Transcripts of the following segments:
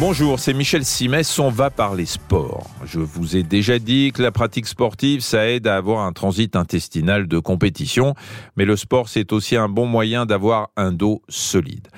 Bonjour, c'est Michel Simès, on va parler sport. Je vous ai déjà dit que la pratique sportive, ça aide à avoir un transit intestinal de compétition, mais le sport, c'est aussi un bon moyen d'avoir un dos solide.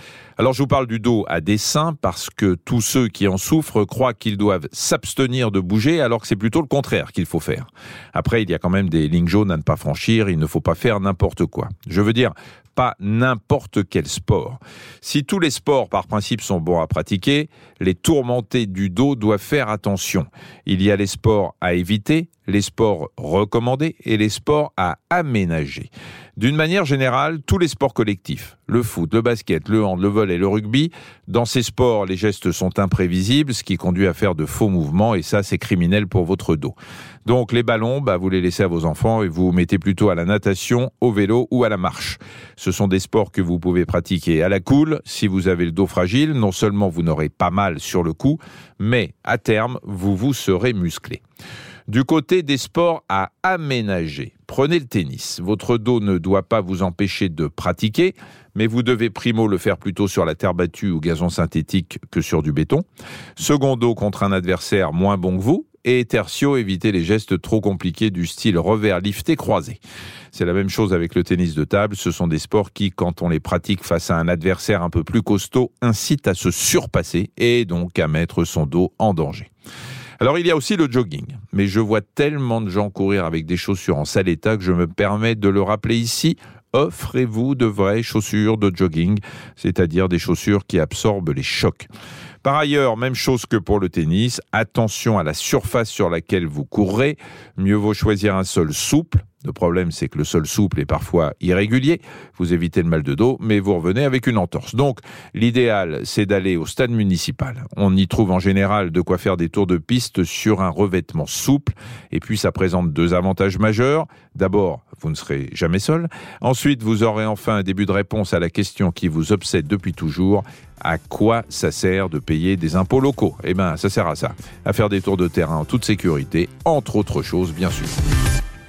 Alors je vous parle du dos à dessein parce que tous ceux qui en souffrent croient qu'ils doivent s'abstenir de bouger alors que c'est plutôt le contraire qu'il faut faire. Après, il y a quand même des lignes jaunes à ne pas franchir, il ne faut pas faire n'importe quoi. Je veux dire, pas n'importe quel sport. Si tous les sports par principe sont bons à pratiquer, les tourmentés du dos doivent faire attention. Il y a les sports à éviter, les sports recommandés et les sports à aménager. D'une manière générale, tous les sports collectifs, le foot, le basket, le hand, le vol et le rugby, dans ces sports, les gestes sont imprévisibles, ce qui conduit à faire de faux mouvements et ça, c'est criminel pour votre dos. Donc les ballons, bah, vous les laissez à vos enfants et vous, vous mettez plutôt à la natation, au vélo ou à la marche. Ce sont des sports que vous pouvez pratiquer à la cool. Si vous avez le dos fragile, non seulement vous n'aurez pas mal sur le coup, mais à terme, vous vous serez musclé. Du côté des sports à aménager, prenez le tennis. Votre dos ne doit pas vous empêcher de pratiquer, mais vous devez primo le faire plutôt sur la terre battue ou gazon synthétique que sur du béton. Secondo contre un adversaire moins bon que vous. Et tertio, évitez les gestes trop compliqués du style revers lifté croisé. C'est la même chose avec le tennis de table. Ce sont des sports qui, quand on les pratique face à un adversaire un peu plus costaud, incitent à se surpasser et donc à mettre son dos en danger. Alors il y a aussi le jogging, mais je vois tellement de gens courir avec des chaussures en sale état que je me permets de le rappeler ici. Offrez-vous de vraies chaussures de jogging, c'est-à-dire des chaussures qui absorbent les chocs. Par ailleurs, même chose que pour le tennis, attention à la surface sur laquelle vous courrez. Mieux vaut choisir un sol souple, le problème, c'est que le sol souple est parfois irrégulier. Vous évitez le mal de dos, mais vous revenez avec une entorse. Donc, l'idéal, c'est d'aller au stade municipal. On y trouve en général de quoi faire des tours de piste sur un revêtement souple. Et puis, ça présente deux avantages majeurs. D'abord, vous ne serez jamais seul. Ensuite, vous aurez enfin un début de réponse à la question qui vous obsède depuis toujours. À quoi ça sert de payer des impôts locaux? Eh bien, ça sert à ça. À faire des tours de terrain en toute sécurité, entre autres choses, bien sûr.